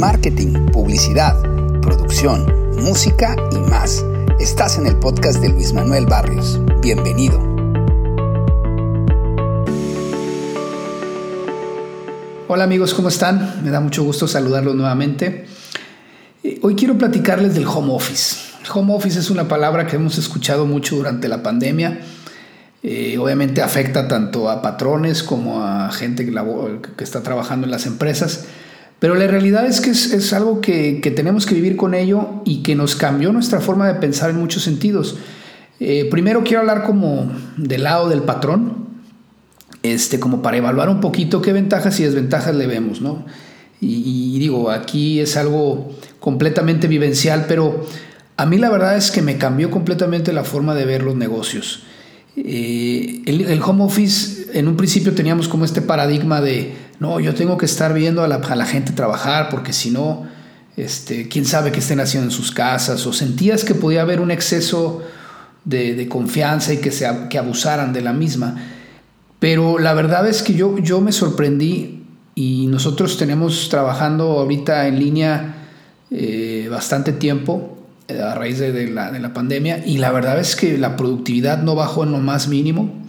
marketing, publicidad, producción, música y más. Estás en el podcast de Luis Manuel Barrios. Bienvenido. Hola amigos, ¿cómo están? Me da mucho gusto saludarlos nuevamente. Eh, hoy quiero platicarles del home office. Home office es una palabra que hemos escuchado mucho durante la pandemia eh, obviamente afecta tanto a patrones como a gente que, está trabajando en las empresas, pero la realidad es que es, algo que, tenemos que vivir con ello y que nos cambió nuestra forma de pensar en muchos sentidos. Eh, primero quiero hablar como del lado del patrón, este, como para evaluar un poquito qué ventajas y desventajas le vemos, ¿no? y digo, aquí es algo completamente vivencial, pero a mí la verdad es que me cambió completamente la forma de ver los negocios. Eh, el, home office, en un principio teníamos como este paradigma de, no, yo tengo que estar viendo a la, gente trabajar porque si no, este, quién sabe qué estén haciendo en sus casas, o sentías que podía haber un exceso de, confianza y que, se, que abusaran de la misma. Pero la verdad es que yo, yo me sorprendí y nosotros tenemos trabajando ahorita en línea eh, bastante tiempo a raíz de, la, pandemia y la verdad es que la productividad no bajó en lo más mínimo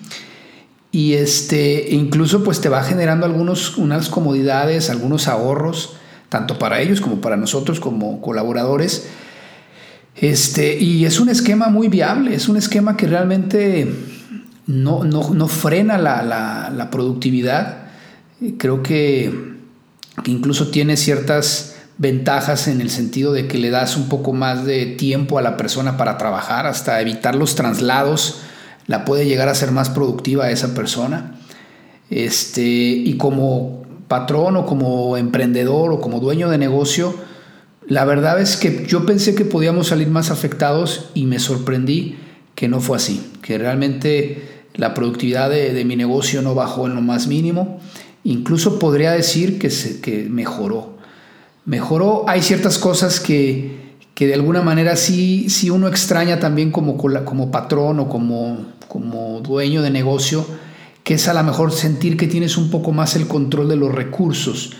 y este incluso pues te va generando algunos unas comodidades algunos ahorros tanto para ellos como para nosotros como colaboradores. Este y es un esquema muy viable es un esquema que realmente no, no, frena la, la, productividad. Creo que incluso tiene ciertas ventajas en el sentido de que le das un poco más de tiempo a la persona para trabajar, hasta evitar los traslados, la puede llegar a ser más productiva esa persona. Este, y como patrón o como emprendedor o como dueño de negocio, la verdad es que yo pensé que podíamos salir más afectados y me sorprendí que no fue así, que realmente la productividad de, mi negocio no bajó en lo más mínimo, incluso podría decir que, se, que mejoró mejoró. Hay ciertas cosas que, de alguna manera sí, sí uno extraña también como, como patrón o como, como dueño de negocio, que es a lo mejor sentir que tienes un poco más el control de los recursos.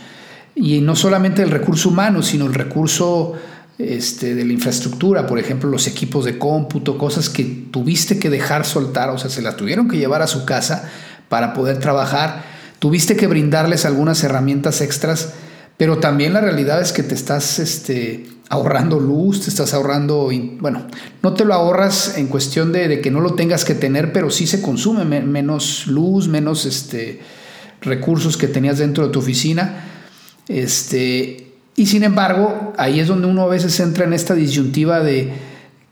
Y no solamente el recurso humano, sino el recurso este, de la infraestructura, por ejemplo, los equipos de cómputo, cosas que tuviste que dejar soltar, o sea, se las tuvieron que llevar a su casa para poder trabajar, tuviste que brindarles algunas herramientas extras pero también la realidad es que te estás este, ahorrando luz, te estás ahorrando, bueno, no te lo ahorras en cuestión de, que no lo tengas que tener, pero sí se consume menos luz, menos este, recursos que tenías dentro de tu oficina. Este, y sin embargo, ahí es donde uno a veces entra en esta disyuntiva de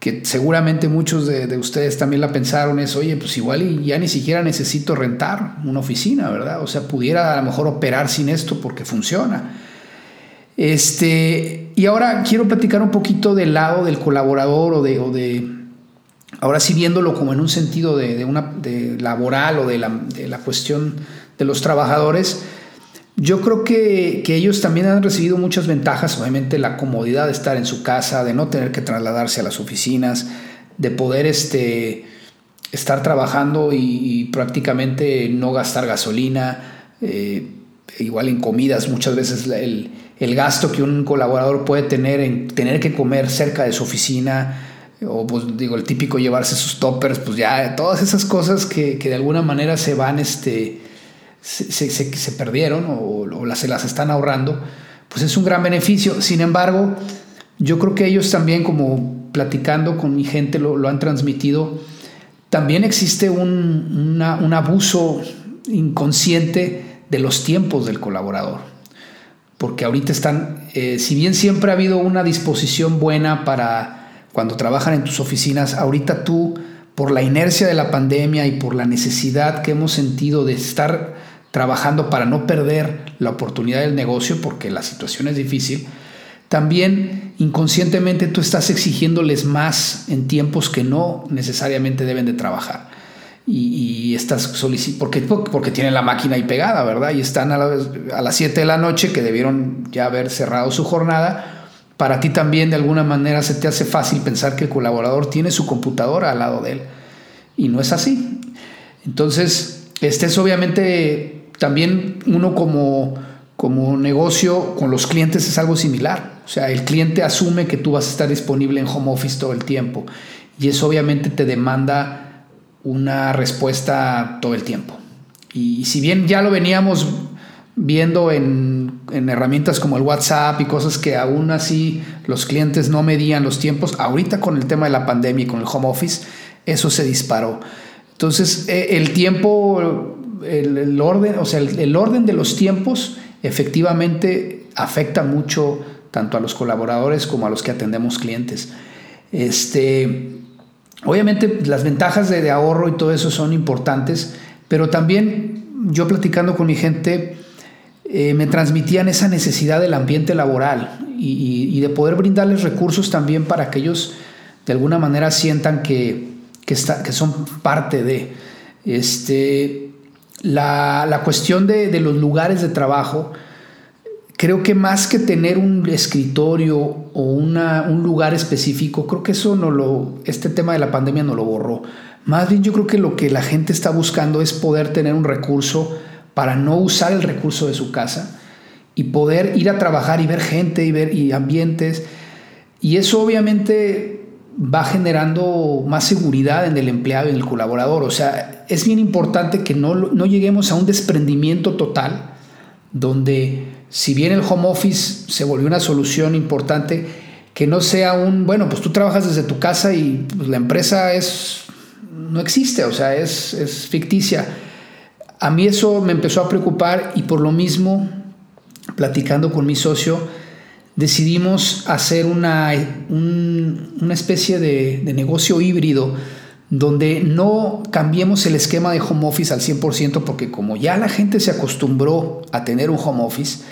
que seguramente muchos de, de, ustedes también la pensaron, es, oye, pues igual ya ni siquiera necesito rentar una oficina, ¿verdad? O sea, pudiera a lo mejor operar sin esto porque funciona. Este, y ahora quiero platicar un poquito del lado del colaborador o de, ahora sí viéndolo como en un sentido de, una, laboral o de la, de la, cuestión de los trabajadores. Yo creo que, que, ellos también han recibido muchas ventajas, obviamente la comodidad de estar en su casa, de no tener que trasladarse a las oficinas, de poder este, estar trabajando y, prácticamente no gastar gasolina, eh, igual en comidas, muchas veces el, el gasto que un colaborador puede tener en tener que comer cerca de su oficina, o pues digo, el típico llevarse sus toppers, pues ya todas esas cosas que, de alguna manera se van, este, se, se, perdieron o, las, se las están ahorrando, pues es un gran beneficio. Sin embargo, yo creo que ellos también, como platicando con mi gente, lo, han transmitido, también existe un, un abuso inconsciente de los tiempos del colaborador. Porque ahorita están, eh, si bien siempre ha habido una disposición buena para cuando trabajan en tus oficinas, ahorita tú, por la inercia de la pandemia y por la necesidad que hemos sentido de estar trabajando para no perder la oportunidad del negocio, porque la situación es difícil, también inconscientemente tú estás exigiéndoles más en tiempos que no necesariamente deben de trabajar y, estás solicitando, porque, porque tienen la máquina ahí pegada, ¿verdad? Y están a, a las 7 de la noche que debieron ya haber cerrado su jornada. Para ti también de alguna manera se te hace fácil pensar que el colaborador tiene su computadora al lado de él. Y no es así. Entonces, este es obviamente también uno como, como negocio con los clientes es algo similar. O sea, el cliente asume que tú vas a estar disponible en home office todo el tiempo y eso obviamente te demanda una respuesta todo el tiempo. Y si bien ya lo veníamos viendo en, en, herramientas como el WhatsApp y cosas que aún así los clientes no medían los tiempos, ahorita con el tema de la pandemia y con el home office, eso se disparó. Entonces, eh, el tiempo, el, orden, o sea, el orden de los tiempos efectivamente afecta mucho tanto a los colaboradores como a los que atendemos clientes. Este, obviamente las ventajas de, ahorro y todo eso son importantes, pero también yo platicando con mi gente eh, me transmitían esa necesidad del ambiente laboral y, de poder brindarles recursos también para que ellos de alguna manera sientan que, que, que son parte de. Este, la, cuestión de, los lugares de trabajo, creo que más que tener un escritorio o un lugar específico, creo que eso no lo, este tema de la pandemia no lo borró. Más bien yo creo que lo que la gente está buscando es poder tener un recurso para no usar el recurso de su casa y poder ir a trabajar y ver gente y ver y ambientes. Y eso obviamente va generando más seguridad en el empleado y en el colaborador. O sea, es bien importante que no, no lleguemos a un desprendimiento total, donde si bien el home office se volvió una solución importante, que no sea un, bueno, pues tú trabajas desde tu casa y pues, la empresa es, no existe, o sea, es, es ficticia. A mí eso me empezó a preocupar y por lo mismo, platicando con mi socio, decidimos hacer una, una especie de, negocio híbrido donde no cambiemos el esquema de home office al 100% porque como ya la gente se acostumbró a tener un home office,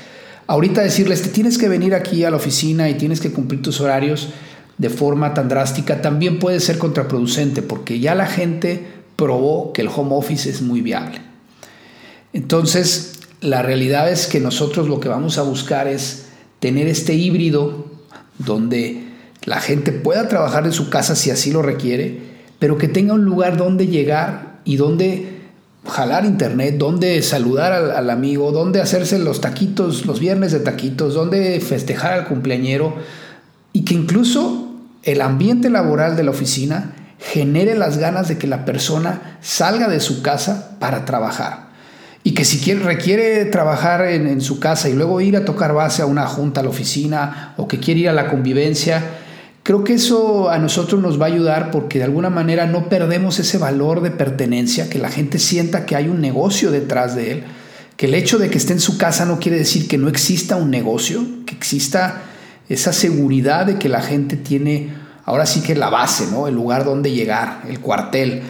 ahorita decirles, te tienes que venir aquí a la oficina y tienes que cumplir tus horarios de forma tan drástica, también puede ser contraproducente porque ya la gente probó que el home office es muy viable. Entonces, la realidad es que nosotros lo que vamos a buscar es tener este híbrido donde la gente pueda trabajar en su casa si así lo requiere, pero que tenga un lugar donde llegar y donde jalar internet, donde saludar al, amigo, donde hacerse los taquitos, los viernes de taquitos, donde festejar al cumpleañero y que incluso el ambiente laboral de la oficina genere las ganas de que la persona salga de su casa para trabajar. Y que si quiere, requiere trabajar en, su casa y luego ir a tocar base a una junta, a la oficina, o que quiere ir a la convivencia, creo que eso a nosotros nos va a ayudar porque de alguna manera no perdemos ese valor de pertenencia, que la gente sienta que hay un negocio detrás de él, que el hecho de que esté en su casa no quiere decir que no exista un negocio, que exista esa seguridad de que la gente tiene ahora sí que la base, ¿no? El lugar donde llegar, el cuartel,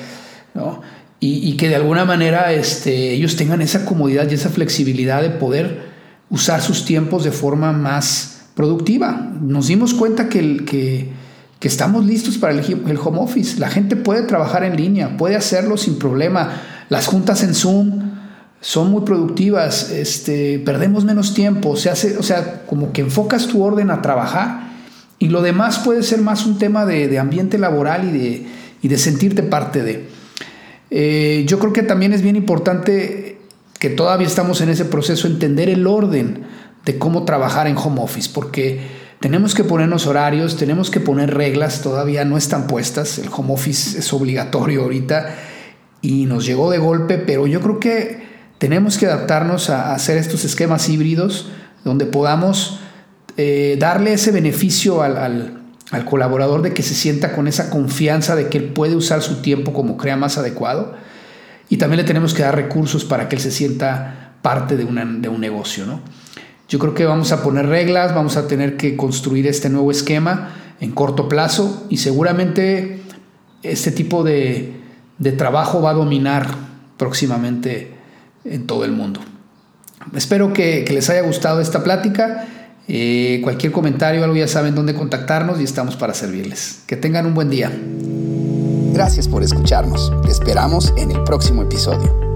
¿no? y, que de alguna manera este, ellos tengan esa comodidad y esa flexibilidad de poder usar sus tiempos de forma más productiva. Nos dimos cuenta que, que, estamos listos para el, home office. La gente puede trabajar en línea, puede hacerlo sin problema. Las juntas en Zoom son muy productivas, este, perdemos menos tiempo, se hace, o sea, como que enfocas tu orden a trabajar y lo demás puede ser más un tema de, de ambiente laboral y de, y de sentirte parte de. Eh, yo creo que también es bien importante que todavía estamos en ese proceso, entender el orden de cómo trabajar en home office, porque tenemos que ponernos horarios, tenemos que poner reglas, todavía no están puestas, el home office es obligatorio ahorita y nos llegó de golpe, pero yo creo que tenemos que adaptarnos a hacer estos esquemas híbridos donde podamos eh, darle ese beneficio al al colaborador de que se sienta con esa confianza de que él puede usar su tiempo como crea más adecuado. Y también le tenemos que dar recursos para que él se sienta parte de, de un negocio. ¿no? Yo creo que vamos a poner reglas, vamos a tener que construir este nuevo esquema en corto plazo y seguramente este tipo de, de trabajo va a dominar próximamente en todo el mundo. Espero que, les haya gustado esta plática eh, cualquier comentario, algo ya saben dónde contactarnos y estamos para servirles. Que tengan un buen día. Gracias por escucharnos. Te esperamos en el próximo episodio.